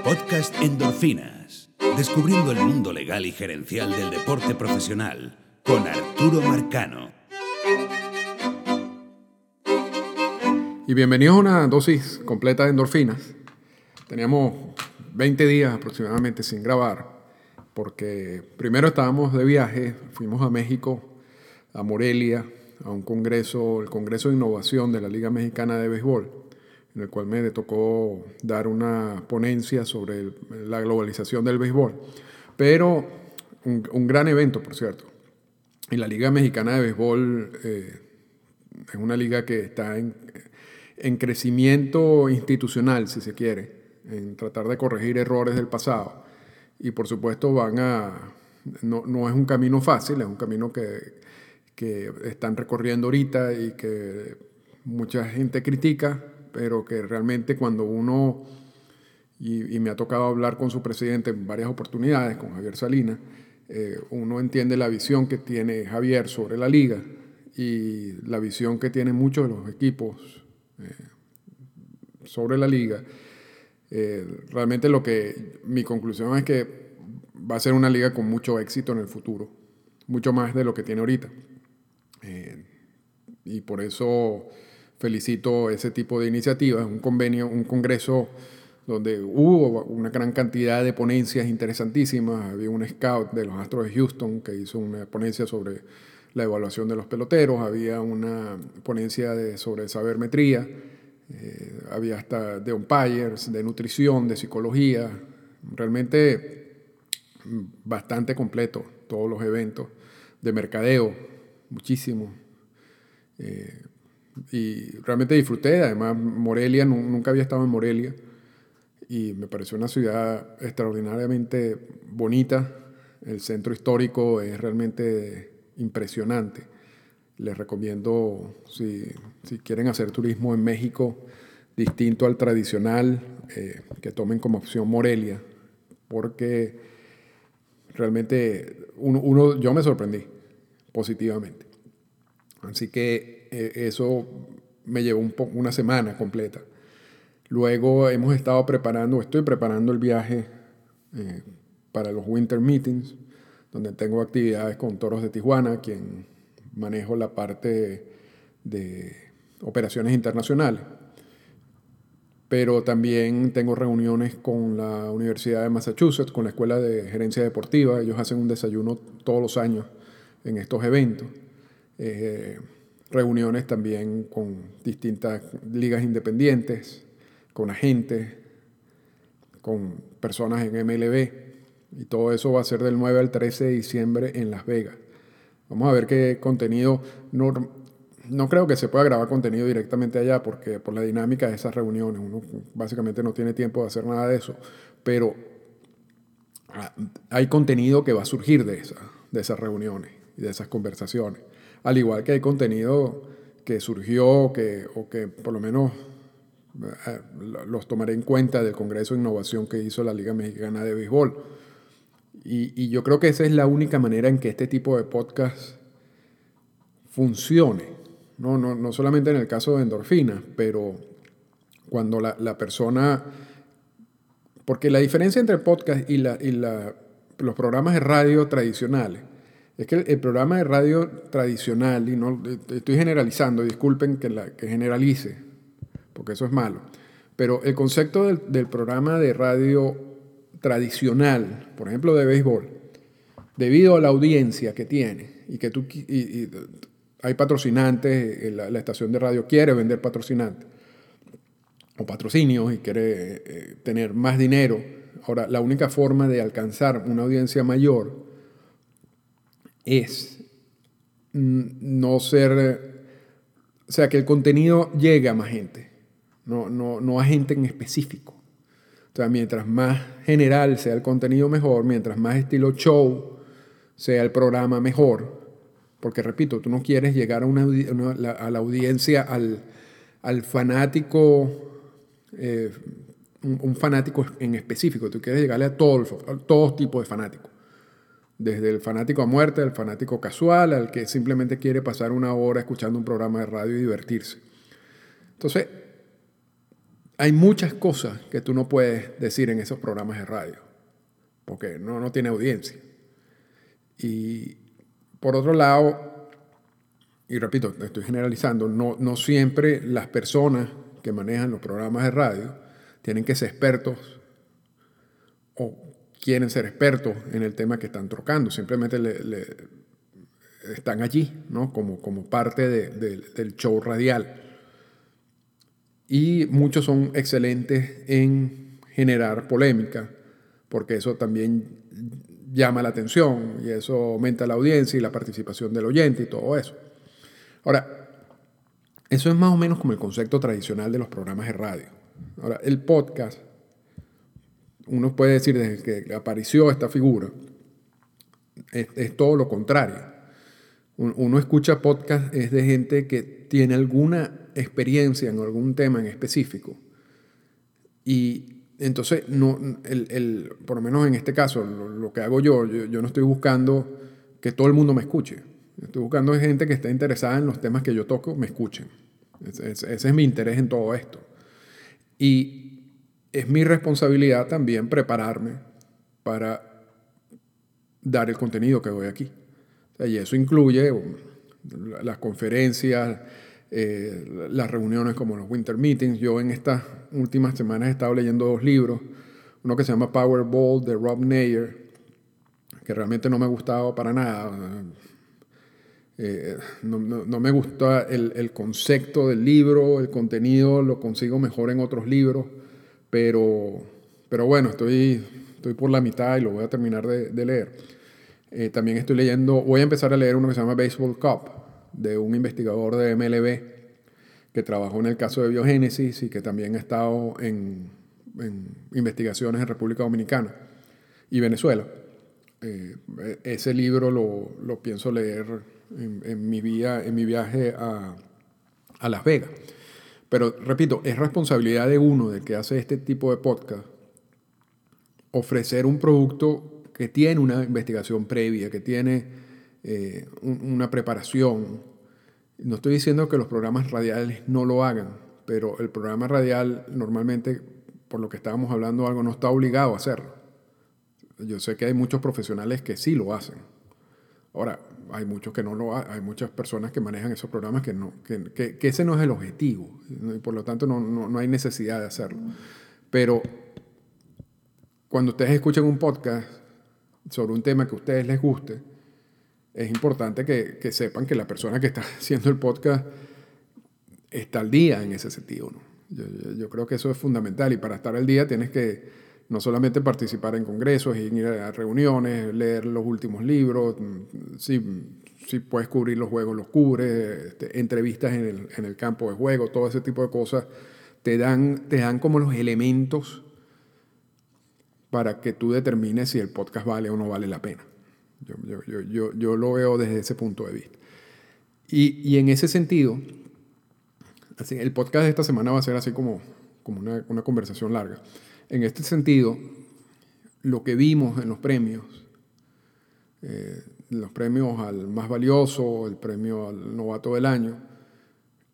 Podcast Endorfinas. Descubriendo el mundo legal y gerencial del deporte profesional con Arturo Marcano. Y bienvenidos a una dosis completa de endorfinas. Teníamos 20 días aproximadamente sin grabar porque primero estábamos de viaje, fuimos a México, a Morelia, a un congreso, el Congreso de Innovación de la Liga Mexicana de Béisbol, en el cual me tocó dar una ponencia sobre la globalización del béisbol. Pero un, gran evento, por cierto. Y la Liga Mexicana de Béisbol eh, es una liga que está en, en crecimiento institucional, si se quiere, en tratar de corregir errores del pasado. Y por supuesto van a... No, no es un camino fácil, es un camino que, que están recorriendo ahorita y que mucha gente critica, pero que realmente cuando uno, y, me ha tocado hablar con su presidente en varias oportunidades, con Javier Salinas, eh, uno entiende la visión que tiene Javier sobre la liga y la visión que tienen muchos de los equipos eh, sobre la liga. Eh, realmente lo que mi conclusión es que va a ser una liga con mucho éxito en el futuro, mucho más de lo que tiene ahorita. Eh, y por eso felicito ese tipo de iniciativas, un convenio, un congreso donde hubo una gran cantidad de ponencias interesantísimas. Había un scout de los Astros de Houston que hizo una ponencia sobre la evaluación de los peloteros, había una ponencia de, sobre sabermetría, eh, había hasta de umpires, de nutrición, de psicología, realmente bastante completo todos los eventos, de mercadeo, muchísimo. Eh, y realmente disfruté, además Morelia, nunca había estado en Morelia y me pareció una ciudad extraordinariamente bonita. El centro histórico es realmente impresionante. Les recomiendo, si, si quieren hacer turismo en México distinto al tradicional, eh, que tomen como opción Morelia, porque realmente uno, uno, yo me sorprendí positivamente. Así que eh, eso me llevó un una semana completa. Luego hemos estado preparando, estoy preparando el viaje eh, para los Winter Meetings, donde tengo actividades con Toros de Tijuana, quien manejo la parte de operaciones internacionales. Pero también tengo reuniones con la Universidad de Massachusetts, con la Escuela de Gerencia Deportiva. Ellos hacen un desayuno todos los años en estos eventos. Eh, reuniones también con distintas ligas independientes, con agentes, con personas en MLB. Y todo eso va a ser del 9 al 13 de diciembre en Las Vegas. Vamos a ver qué contenido. No, no creo que se pueda grabar contenido directamente allá porque por la dinámica de esas reuniones uno básicamente no tiene tiempo de hacer nada de eso. Pero ah, hay contenido que va a surgir de, esa, de esas reuniones y de esas conversaciones. Al igual que hay contenido que surgió que, o que por lo menos eh, los tomaré en cuenta del Congreso de Innovación que hizo la Liga Mexicana de Béisbol. Y, yo creo que esa es la única manera en que este tipo de podcast funcione. No, no, no solamente en el caso de endorfinas, pero cuando la, la persona... Porque la diferencia entre el podcast y, la, y la, los programas de radio tradicionales es que el, programa de radio tradicional, y no estoy generalizando, disculpen que, la, que generalice, porque eso es malo, pero el concepto del, programa de radio tradicional, por ejemplo de béisbol, debido a la audiencia que tiene y que tú y, hay patrocinantes, la, la, estación de radio quiere vender patrocinantes o patrocinios y quiere eh, tener más dinero. Ahora, la única forma de alcanzar una audiencia mayor es no ser, o sea, que el contenido llegue a más gente, no, no, no a gente en específico. O sea, mientras más general sea el contenido mejor, mientras más estilo show sea el programa mejor, porque repito, tú no quieres llegar a, una, a la audiencia, al, al fanático, eh, un, fanático en específico, tú quieres llegarle a todos, a todos tipos de fanáticos desde el fanático a muerte, al fanático casual, al que simplemente quiere pasar una hora escuchando un programa de radio y divertirse. Entonces, hay muchas cosas que tú no puedes decir en esos programas de radio, porque no, no tiene audiencia. Y por otro lado, y repito, estoy generalizando, no, no siempre las personas que manejan los programas de radio tienen que ser expertos o quieren ser expertos en el tema que están tocando, simplemente están allí, ¿no? Como, como parte del show radial. Y muchos son excelentes en generar polémica, porque eso también llama la atención y eso aumenta la audiencia y la participación del oyente y todo eso. Ahora, eso es más o menos como el concepto tradicional de los programas de radio. Ahora, el podcast, uno puede decir desde que apareció esta figura, es, todo lo contrario. Uno escucha podcast es de gente que tiene alguna experiencia en algún tema en específico. Y entonces, no, el, por lo menos en este caso, lo, que hago yo, yo, no estoy buscando que todo el mundo me escuche. Estoy buscando gente que esté interesada en los temas que yo toco, me escuchen. ese es mi interés en todo esto. Y es mi responsabilidad también prepararme para dar el contenido que doy aquí. y eso incluye um, las conferencias, eh, las reuniones como los winter meetings. Yo en estas últimas semanas he estado leyendo dos libros, uno que se llama Powerball de Rob Nayer, que realmente no me ha gustado para nada. Eh, no, me gusta el, el, concepto del libro, el contenido lo consigo mejor en otros libros, pero, pero bueno, estoy, estoy por la mitad y lo voy a terminar de, de leer. Eh, también estoy leyendo, voy a empezar a leer uno que se llama Baseball Cup, de un investigador de MLB que trabajó en el caso de biogénesis y que también ha estado en, investigaciones en República Dominicana y Venezuela. Eh, ese libro lo, pienso leer en, mi, vía, en mi viaje a, a, Las Vegas. Pero repito, es responsabilidad de uno, del que hace este tipo de podcast, ofrecer un producto que tiene una investigación previa, que tiene eh, una preparación. No estoy diciendo que los programas radiales no lo hagan, pero el programa radial normalmente, por lo que estábamos hablando, algo no está obligado a hacerlo. Yo sé que hay muchos profesionales que sí lo hacen. Ahora, hay muchos que no lo hay muchas personas que manejan esos programas que no, que, que, ese no es el objetivo, y por lo tanto no, no, no hay necesidad de hacerlo. Pero cuando ustedes escuchen un podcast sobre un tema que a ustedes les guste, es importante que, sepan que la persona que está haciendo el podcast está al día en ese sentido. Yo, creo que eso es fundamental y para estar al día tienes que no solamente participar en congresos, ir a reuniones, leer los últimos libros, si, si puedes cubrir los juegos, los cubres, este, entrevistas en el, en el, campo de juego, todo ese tipo de cosas, te dan, te dan como los elementos para que tú determines si el podcast vale o no vale la pena. Yo, lo veo desde ese punto de vista. Y, en ese sentido, así, el podcast de esta semana va a ser así como, como una, conversación larga. En este sentido, lo que vimos en los premios, eh, los premios al más valioso, el premio al novato del año,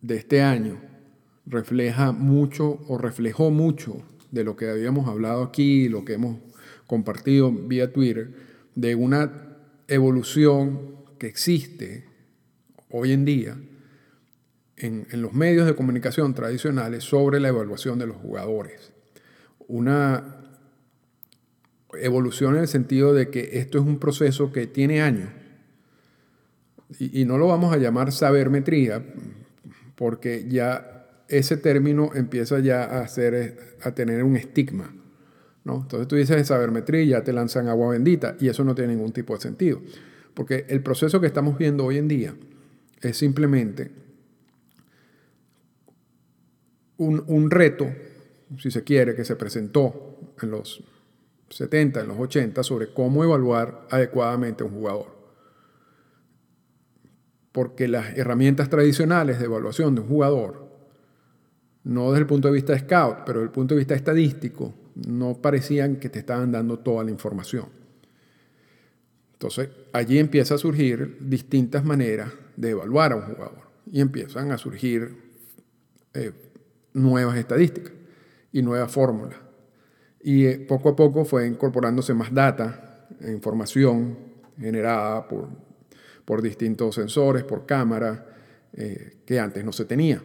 de este año, refleja mucho o reflejó mucho de lo que habíamos hablado aquí, lo que hemos compartido vía Twitter, de una evolución que existe hoy en día en, los medios de comunicación tradicionales sobre la evaluación de los jugadores. Una evolución en el sentido de que esto es un proceso que tiene años y, no lo vamos a llamar sabermetría porque ya ese término empieza ya a, ser, a tener un estigma. Entonces tú dices sabermetría y ya te lanzan agua bendita y eso no tiene ningún tipo de sentido. Porque el proceso que estamos viendo hoy en día es simplemente un, reto, si se quiere, que se presentó en los 70, en los 80, sobre cómo evaluar adecuadamente a un jugador. Porque las herramientas tradicionales de evaluación de un jugador, no desde el punto de vista de scout, pero desde el punto de vista estadístico, no parecían que te estaban dando toda la información. Entonces, allí empieza a surgir distintas maneras de evaluar a un jugador y empiezan a surgir eh, nuevas estadísticas. Y nuevas fórmulas. Y eh, poco a poco fue incorporándose más data, información generada por, por distintos sensores, por cámara, eh, que antes no se tenía.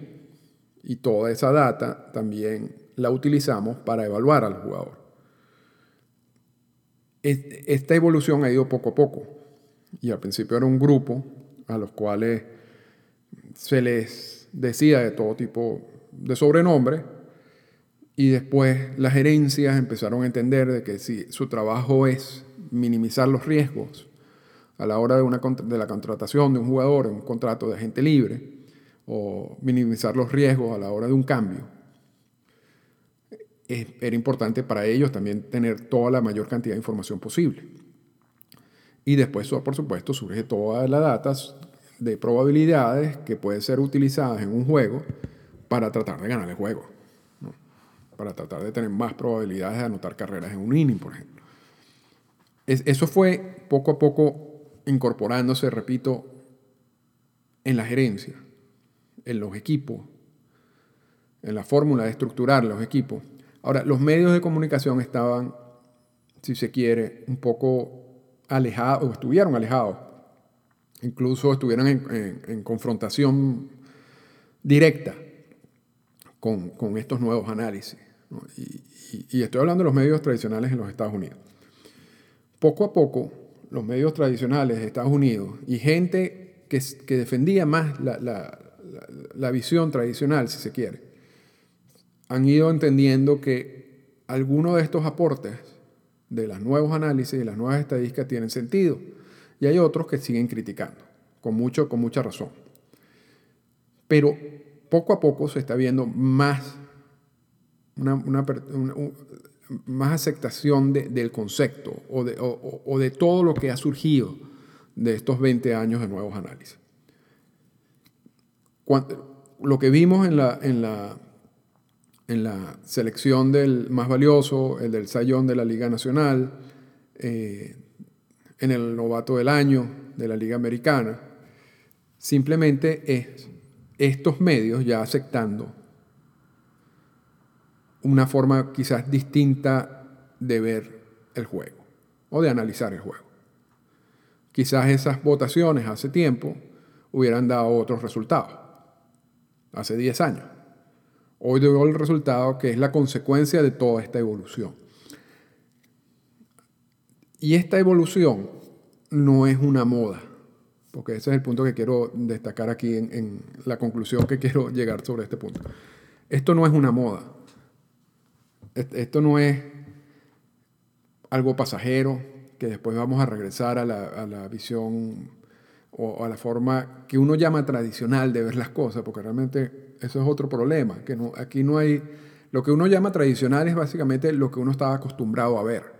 Y toda esa data también la utilizamos para evaluar al jugador. Esta evolución ha ido poco a poco. Y al principio era un grupo a los cuales se les decía de todo tipo de sobrenombre y después las gerencias empezaron a entender de que si su trabajo es minimizar los riesgos a la hora de, una, de la contratación de un jugador, un contrato de agente libre, o minimizar los riesgos a la hora de un cambio, era importante para ellos también tener toda la mayor cantidad de información posible. Y después, por supuesto, surge toda la data de probabilidades que pueden ser utilizadas en un juego para tratar de ganar el juego. Para tratar de tener más probabilidades de anotar carreras en un inning, por ejemplo. eso fue poco a poco incorporándose, repito, en la gerencia, en los equipos, en la fórmula de estructurar los equipos. Ahora, los medios de comunicación estaban, si se quiere, un poco alejados, o estuvieron alejados, incluso estuvieron en, confrontación directa con, estos nuevos análisis. Y, y estoy hablando de los medios tradicionales en los Estados Unidos. Poco a poco, los medios tradicionales de Estados Unidos y gente que, que defendía más la, la, la, visión tradicional, si se quiere, han ido entendiendo que algunos de estos aportes de los nuevos análisis y las nuevas estadísticas tienen sentido. Y hay otros que siguen criticando, con, mucho, con mucha razón. Pero poco a poco se está viendo más, una, más aceptación del concepto o de, todo lo que ha surgido de estos 20 años de nuevos análisis. lo que vimos en la selección del más valioso, el del Sayón de la Liga Nacional, eh, en el novato del año de la Liga Americana, simplemente es estos medios ya aceptando una forma quizás distinta de ver el juego o de analizar el juego. Quizás esas votaciones hace tiempo hubieran dado otros resultados, hace 10 años. Hoy dio el resultado que es la consecuencia de toda esta evolución. Y esta evolución no es una moda, porque ese es el punto que quiero destacar aquí en, la conclusión que quiero llegar sobre este punto. Esto no es una moda, esto no es algo pasajero, que después vamos a regresar a la, visión o a la forma que uno llama tradicional de ver las cosas, porque realmente eso es otro problema, que no, aquí no hay, lo que uno llama tradicional es básicamente lo que uno estaba acostumbrado a ver,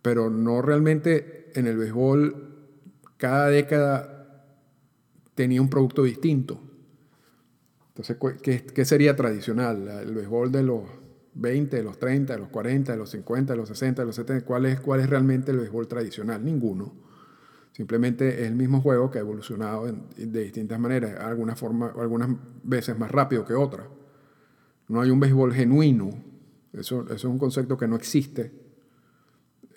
pero no realmente en el béisbol cada década tenía un producto distinto. Entonces, ¿qué, sería tradicional? El béisbol de los 20, de los 30, de los 40, de los 50, de los 60, de los 70. ¿Cuál es, cuál es realmente el béisbol tradicional? Ninguno. Simplemente es el mismo juego que ha evolucionado de distintas maneras, algunas, forma, algunas veces más rápido que otras. No hay un béisbol genuino. Eso, eso es un concepto que no existe.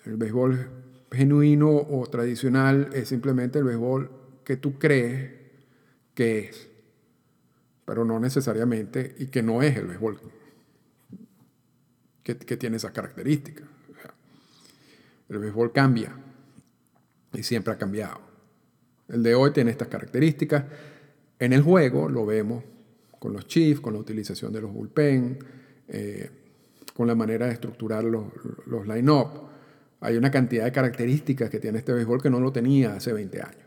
El béisbol genuino o tradicional es simplemente el béisbol que tú crees que es pero no necesariamente, y que no es el béisbol que, tiene esas características. el béisbol cambia y siempre ha cambiado. El de hoy tiene estas características. En el juego lo vemos con los chiefs, con la utilización de los bullpen, eh, con la manera de estructurar los, los line-up. Hay una cantidad de características que tiene este béisbol que no lo tenía hace 20 años.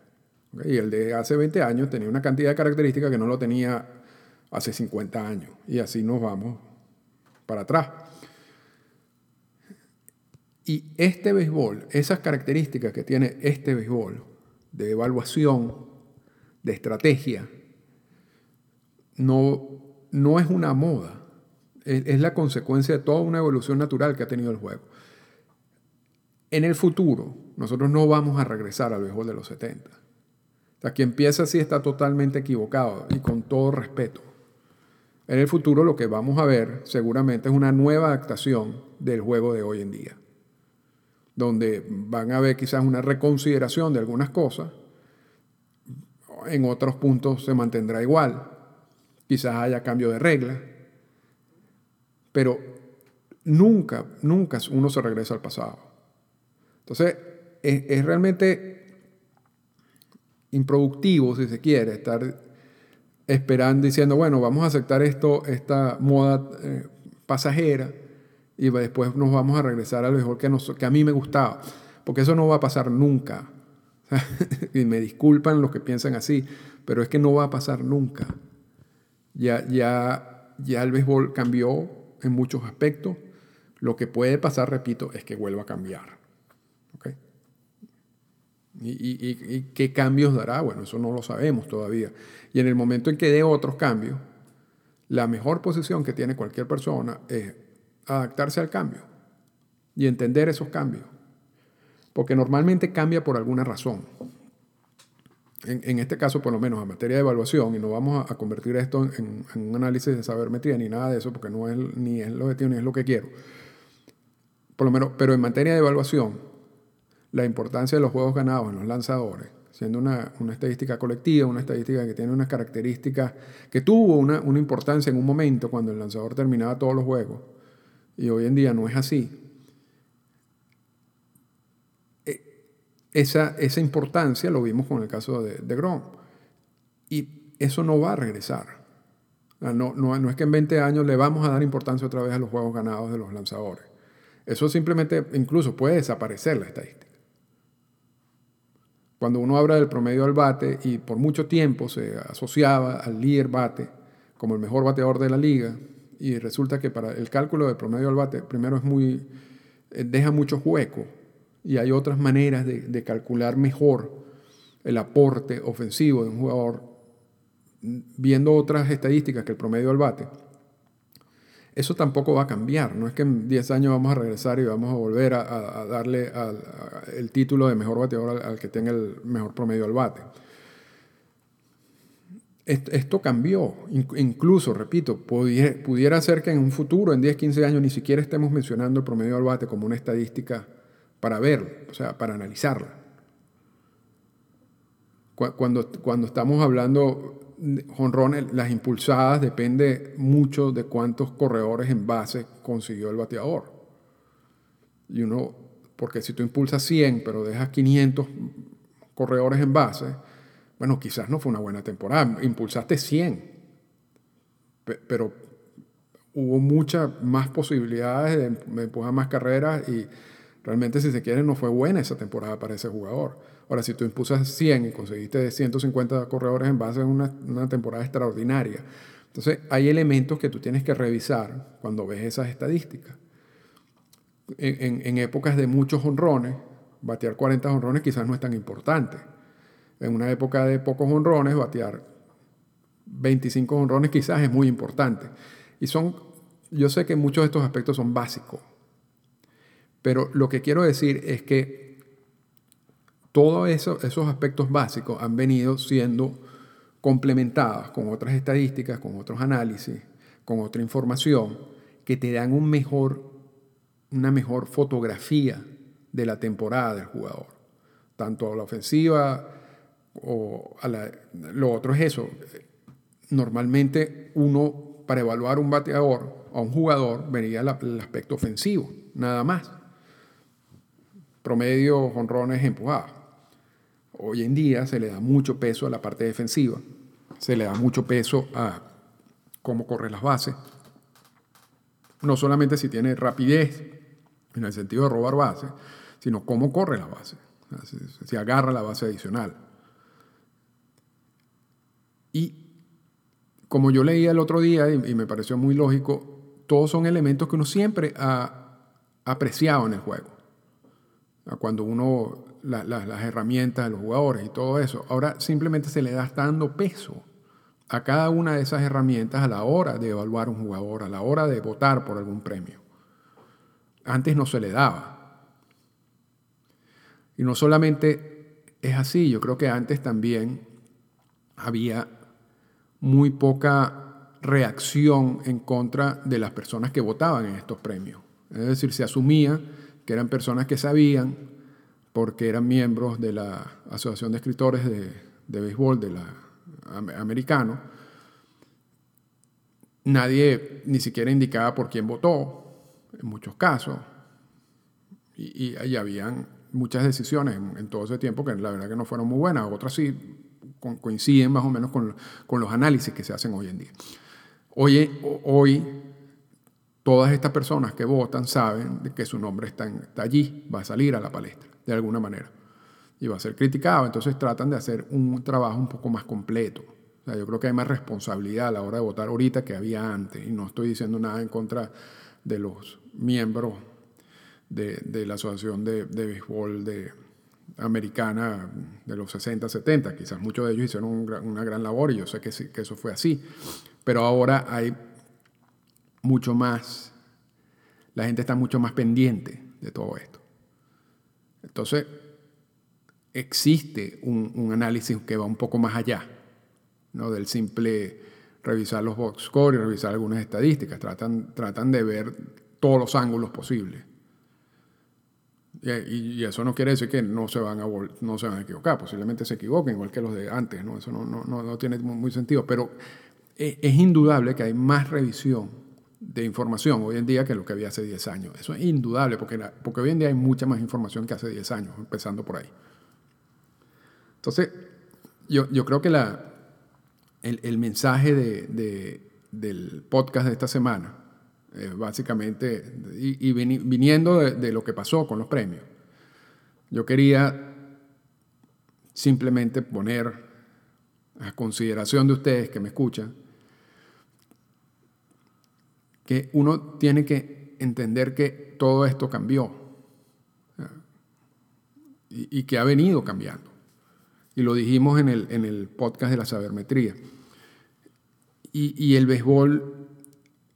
Y el de hace 20 años tenía una cantidad de características que no lo tenía hace 50 años. Y así nos vamos para atrás. Y este béisbol, esas características que tiene este béisbol de evaluación, de estrategia, no, no es una moda, es, la consecuencia de toda una evolución natural que ha tenido el juego. En el futuro, nosotros no vamos a regresar al béisbol de los 70. O sea, quien empieza así está totalmente equivocado y con todo respeto En el futuro lo que vamos a ver seguramente es una nueva adaptación del juego de hoy en día, donde van a ver quizás una reconsideración de algunas cosas, en otros puntos se mantendrá igual, quizás haya cambio de reglas, pero nunca, nunca uno se regresa al pasado. Entonces, es, realmente improductivo, si se quiere, estar esperando diciendo, bueno, vamos a aceptar esto, esta moda eh, pasajera y después nos vamos a regresar a lo que, que a mí me gustaba, porque eso no va a pasar nunca. y me disculpan los que piensan así, pero es que no va a pasar nunca. Ya, ya, ya el béisbol cambió en muchos aspectos. Lo que puede pasar, repito, es que vuelva a cambiar. ¿Y, qué cambios dará? Bueno, eso no lo sabemos todavía. Y en el momento en que dé otros cambios, la mejor posición que tiene cualquier persona es adaptarse al cambio y entender esos cambios. Porque normalmente cambia por alguna razón. En, este caso, por lo menos en materia de evaluación, y no vamos a, convertir esto en, un análisis de sabermetría ni nada de eso, porque no es ni es lo objetivo ni es lo que quiero. Por lo menos, pero en materia de evaluación, la importancia de los juegos ganados en los lanzadores, siendo una, estadística colectiva, una estadística que tiene unas características, que tuvo una, importancia en un momento cuando el lanzador terminaba todos los juegos, y hoy en día no es así. E, esa, esa importancia lo vimos con el caso de, de Grom. Y eso no va a regresar. No, no, no, es que en 20 años le vamos a dar importancia otra vez a los juegos ganados de los lanzadores. Eso simplemente incluso puede desaparecer la estadística. Cuando uno habla del promedio al bate y por mucho tiempo se asociaba al líder bate como el mejor bateador de la liga y resulta que para el cálculo del promedio al bate primero es muy eh, deja mucho hueco y hay otras maneras de, de calcular mejor el aporte ofensivo de un jugador viendo otras estadísticas que el promedio al bate eso tampoco va a cambiar. No es que en 10 años vamos a regresar y vamos a volver a, darle el título de mejor bateador al, que tenga el mejor promedio al bate. Esto, cambió. Incluso, repito, pudiera, ser que en un futuro, en 10, 15 años, ni siquiera estemos mencionando el promedio al bate como una estadística para verlo, o sea, para analizarla. Cuando estamos hablando jonrones, las impulsadas, depende mucho de cuántos corredores en base consiguió el bateador. Y uno, porque si tú impulsas 100, pero dejas 500 corredores en base, bueno, quizás no fue una buena temporada. Impulsaste 100, pero hubo muchas más posibilidades de empujar más carreras y realmente, si se quiere, no fue buena esa temporada para ese jugador. Ahora, si tú impulsas 100 y conseguiste 150 corredores en base a una, temporada extraordinaria, entonces hay elementos que tú tienes que revisar cuando ves esas estadísticas. En, en, épocas de muchos honrones, batear 40 honrones quizás no es tan importante. En una época de pocos honrones, batear 25 honrones quizás es muy importante. Y son, yo sé que muchos de estos aspectos son básicos, pero lo que quiero decir es que todos esos aspectos básicos han venido siendo complementados con otras estadísticas, con otros análisis, con otra información que te dan una mejor fotografía de la temporada del jugador, tanto a la ofensiva o a la, lo otro es eso. Normalmente uno para evaluar un bateador o un jugador vería el aspecto ofensivo, nada más. Promedio, jonrones empujados. Hoy en día se le da mucho peso a la parte defensiva, se le da mucho peso a cómo corre las bases, no solamente si tiene rapidez en el sentido de robar bases, sino cómo corre la base, si, agarra la base adicional. Y como yo leía el otro día y, me pareció muy lógico, todos son elementos que uno siempre ha apreciado en el juego. Cuando uno las herramientas de los jugadores y todo eso. Ahora simplemente se le da dando peso a cada una de esas herramientas a la hora de evaluar un jugador, a la hora de votar por algún premio. Antes no se le daba. Y no solamente es así, yo creo que antes también había muy poca reacción en contra de las personas que votaban en estos premios. Es decir, se asumía que eran personas que sabían, porque eran miembros de la Asociación de Escritores de, de Béisbol de la, americano. Nadie ni siquiera indicaba por quién votó, en muchos casos. Y, y, habían muchas decisiones en, todo ese tiempo que la verdad que no fueron muy buenas, otras sí coinciden más o menos con, con los análisis que se hacen hoy en día. Hoy, hoy todas estas personas que votan saben que su nombre está, allí, va a salir a la palestra, de alguna manera, y va a ser criticado. Entonces tratan de hacer un trabajo un poco más completo. Yo creo que hay más responsabilidad a la hora de votar ahorita que había antes, y no estoy diciendo nada en contra de los miembros de, la Asociación de, de Béisbol de, americana de los 60, 70. Quizás muchos de ellos hicieron una gran labor y yo sé que eso fue así. Pero ahora hay mucho más, la gente está mucho más pendiente de todo esto. Entonces, existe un, análisis que va un poco más allá ¿no? del simple revisar los box score y revisar algunas estadísticas. Tratan, tratan de ver todos los ángulos posibles. Y, eso no quiere decir que no se van a, no se van a equivocar, posiblemente se equivoquen, igual que los de antes, ¿no? eso no, no, no tiene muy sentido, pero es, indudable que hay más revisión de información hoy en día que lo que había hace 10 años. Eso es indudable, porque, porque hoy en día hay mucha más información que hace 10 años, empezando por ahí. Entonces, yo, yo creo que la, el, el mensaje de, de, del podcast de esta semana, básicamente, y, y viniendo de, de lo que pasó con los premios, yo quería simplemente poner a consideración de ustedes que me escuchan, que uno tiene que entender que todo esto cambió y, que ha venido cambiando. Y lo dijimos en el, en el podcast de la sabermetría. Y, el béisbol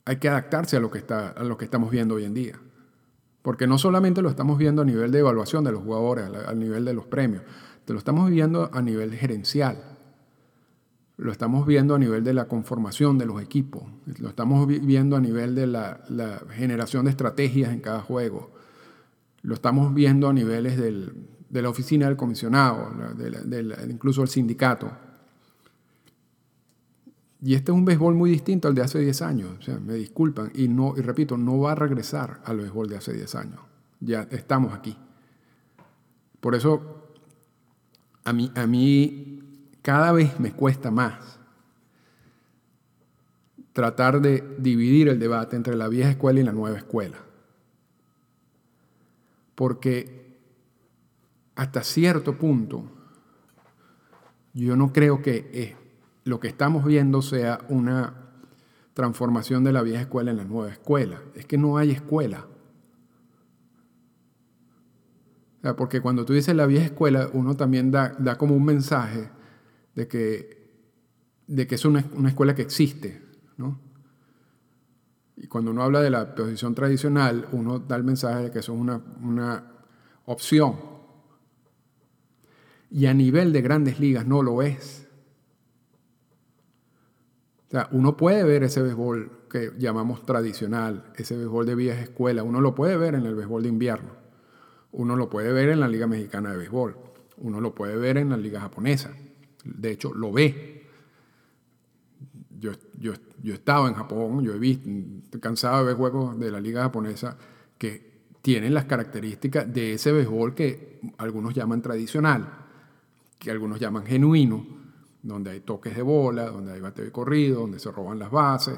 hay que adaptarse a lo, que está, a lo que estamos viendo hoy en día. Porque no solamente lo estamos viendo a nivel de evaluación de los jugadores, a nivel de los premios, lo estamos viendo a nivel gerencial lo estamos viendo a nivel de la conformación de los equipos, lo estamos viendo a nivel de la, generación de estrategias en cada juego, lo estamos viendo a niveles de la oficina del comisionado, incluso el sindicato. Y este es un béisbol muy distinto al de hace 10 años, o sea, me disculpan, y, no, y repito, no va a regresar al béisbol de hace 10 años, ya estamos aquí. Por eso, a mí, a mí cada vez me cuesta más tratar de dividir el debate entre la vieja escuela y la nueva escuela. Porque hasta cierto punto yo no creo que lo que estamos viendo sea una transformación de la vieja escuela en la nueva escuela. Es que no hay escuela. porque cuando tú dices la vieja escuela, uno también da, da como un mensaje de que, de que es una, escuela que existe. ¿no? Y cuando uno habla de la posición tradicional, uno da el mensaje de que eso es una, una opción. Y a nivel de grandes ligas no lo es. O sea, uno puede ver ese béisbol que llamamos tradicional, ese béisbol de vieja escuela, uno lo puede ver en el béisbol de invierno, uno lo puede ver en la Liga Mexicana de Béisbol, uno lo puede ver en la Liga Japonesa. De hecho, lo ve. Yo, yo, yo he estado en Japón, yo he visto, estoy cansado de ver juegos de la liga japonesa que tienen las características de ese béisbol que algunos llaman tradicional, que algunos llaman genuino, donde hay toques de bola, donde hay bateo de corrido, donde se roban las bases,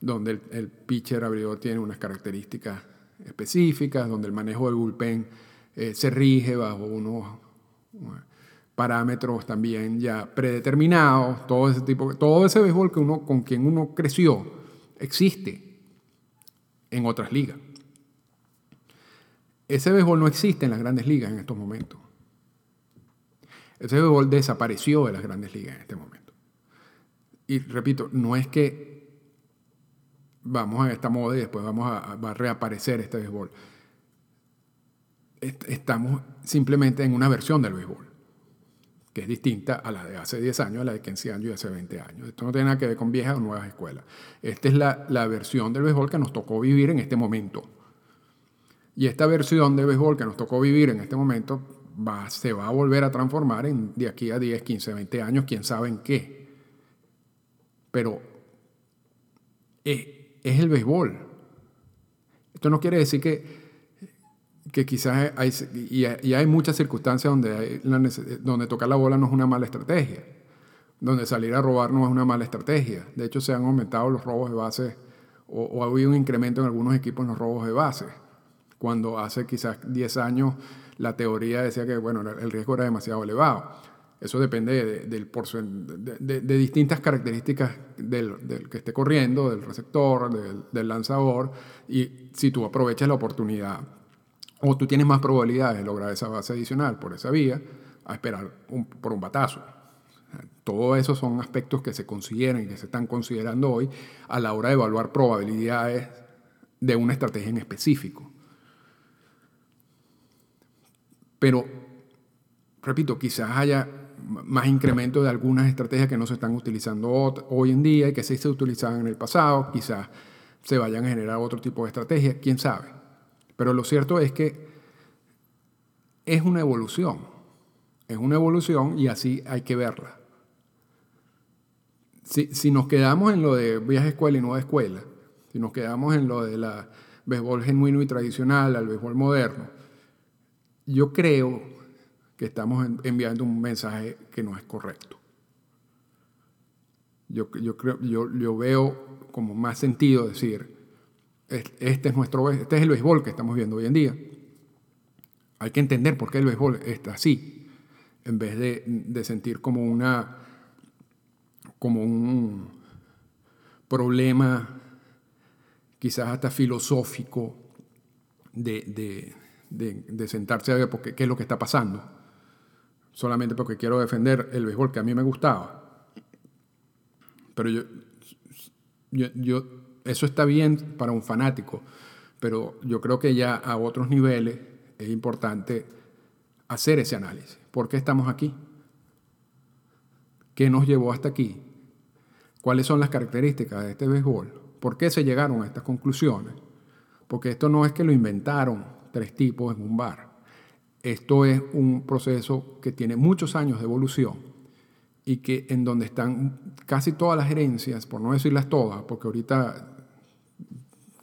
donde el, pitcher abridor tiene unas características específicas, donde el manejo del bullpen eh, se rige bajo unos parámetros también ya predeterminados, todo ese tipo, todo ese béisbol que uno, con quien uno creció existe en otras ligas. Ese béisbol no existe en las grandes ligas en estos momentos. Ese béisbol desapareció de las grandes ligas en este momento. Y repito, no es que vamos a esta moda y después vamos a, a reaparecer este béisbol. Estamos simplemente en una versión del béisbol que es distinta a la de hace 10 años, a la de 15 años y hace 20 años. Esto no tiene nada que ver con viejas o nuevas escuelas. Esta es la, la versión del béisbol que nos tocó vivir en este momento. Y esta versión de béisbol que nos tocó vivir en este momento va, se va a volver a transformar en de aquí a 10, 15, 20 años, quién sabe en qué. Pero es, es el béisbol. Esto no quiere decir que que quizás hay, y hay muchas circunstancias donde, hay donde tocar la bola no es una mala estrategia, donde salir a robar no es una mala estrategia. De hecho, se han aumentado los robos de base o, ha habido un incremento en algunos equipos en los robos de base, cuando hace quizás 10 años la teoría decía que bueno, el riesgo era demasiado elevado. Eso depende de, del de, de, distintas características del, del, que esté corriendo, del receptor, del, del lanzador, y si tú aprovechas la oportunidad o tú tienes más probabilidades de lograr esa base adicional por esa vía a esperar por un batazo. Todo eso son aspectos que se consideran y que se están considerando hoy a la hora de evaluar probabilidades de una estrategia en específico. Pero, repito, quizás haya más incremento de algunas estrategias que no se están utilizando hoy en día y que sí se utilizaban en el pasado, quizás se vayan a generar otro tipo de estrategias, quién sabe. Pero lo cierto es que es una evolución, es una evolución y así hay que verla. Si, nos quedamos en lo de vieja escuela y nueva escuela, si nos quedamos en lo de la béisbol genuino y tradicional al béisbol moderno, yo creo que estamos enviando un mensaje que no es correcto. Yo, yo, creo, yo, yo veo como más sentido decir, este es, nuestro, este es el béisbol que estamos viendo hoy en día. Hay que entender por qué el béisbol está así, en vez de, sentir como, una, como un problema quizás hasta filosófico de, sentarse a ver qué, es lo que está pasando, solamente porque quiero defender el béisbol que a mí me gustaba. Pero yo, yo eso está bien para un fanático, pero yo creo que ya a otros niveles es importante hacer ese análisis. ¿Por qué estamos aquí? ¿Qué nos llevó hasta aquí? ¿Cuáles son las características de este béisbol? ¿Por qué se llegaron a estas conclusiones? Porque esto no es que lo inventaron tres tipos en un bar. Esto es un proceso que tiene muchos años de evolución y que en donde están casi todas las gerencias, por no decirlas todas, porque ahorita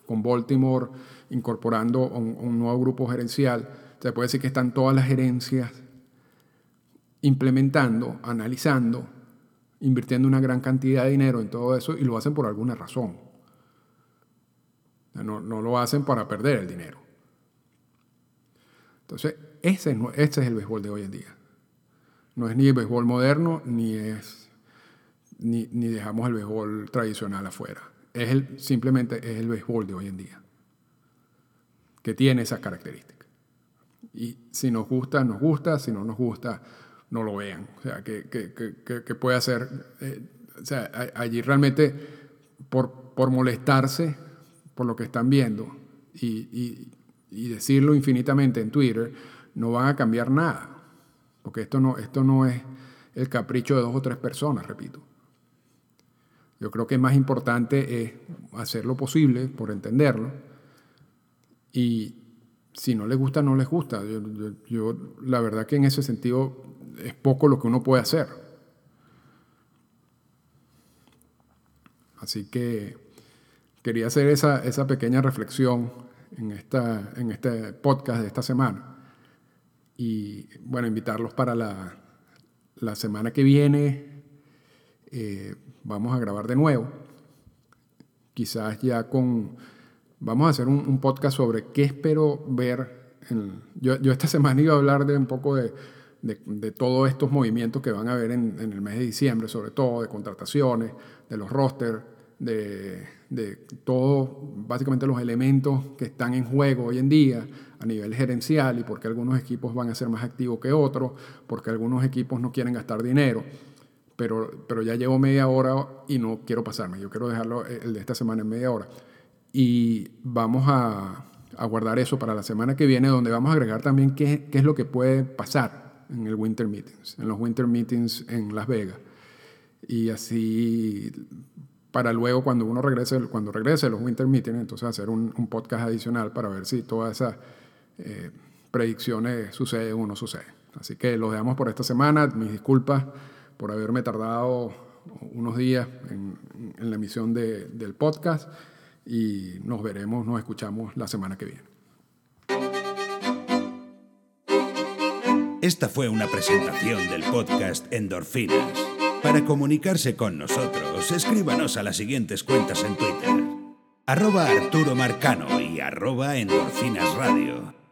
con Baltimore incorporando un, nuevo grupo gerencial, se puede decir que están todas las gerencias implementando, analizando, invirtiendo una gran cantidad de dinero en todo eso y lo hacen por alguna razón. No, lo hacen para perder el dinero. Entonces, ese es, ese es el béisbol de hoy en día. No es ni el béisbol moderno, ni, es, ni dejamos el béisbol tradicional afuera es el, simplemente es el béisbol de hoy en día, que tiene esas características. Y si nos gusta, nos gusta, si no nos gusta, no lo vean. O sea, que, puede hacer, eh, o sea, allí realmente por, por molestarse por lo que están viendo y, y, decirlo infinitamente en Twitter, no van a cambiar nada. Porque esto no, esto no es el capricho de dos o tres personas, repito. Yo creo que más importante es hacer lo posible por entenderlo y si no les gusta, no les gusta. Yo, la verdad que en ese sentido es poco lo que uno puede hacer. Así que quería hacer esa, esa pequeña reflexión en, esta, en este podcast de esta semana. Y bueno, invitarlos para la, la semana que viene. Eh, vamos a grabar de nuevo. Quizás ya con... Vamos a hacer un, podcast sobre qué espero ver. yo, esta semana iba a hablar de un poco de, de, todos estos movimientos que van a haber en, el mes de diciembre, sobre todo de contrataciones, de los rosters, de, de todos, básicamente los elementos que están en juego hoy en día a nivel gerencial y por qué algunos equipos van a ser más activos que otros, porque algunos equipos no quieren gastar dinero pero, pero ya llevo media hora y no quiero pasarme. Yo quiero dejarlo eh, el de esta semana en media hora. Y vamos a, a guardar eso para la semana que viene, donde vamos a agregar también qué, qué es lo que puede pasar en el Winter Meetings, en los Winter Meetings en Las Vegas. Y así, para luego, cuando uno regrese, cuando regrese los Winter Meetings, entonces hacer un, podcast adicional para ver si todas esas eh, predicciones suceden o no suceden. Así que lo dejamos por esta semana. Mis disculpas por haberme tardado unos días en, la emisión del podcast y nos veremos, nos escuchamos la semana que viene. Esta fue una presentación del podcast Endorfinas. Para comunicarse con nosotros, escríbanos a las siguientes cuentas en Twitter. Arroba Arturo Marcano y arroba Endorfinas Radio.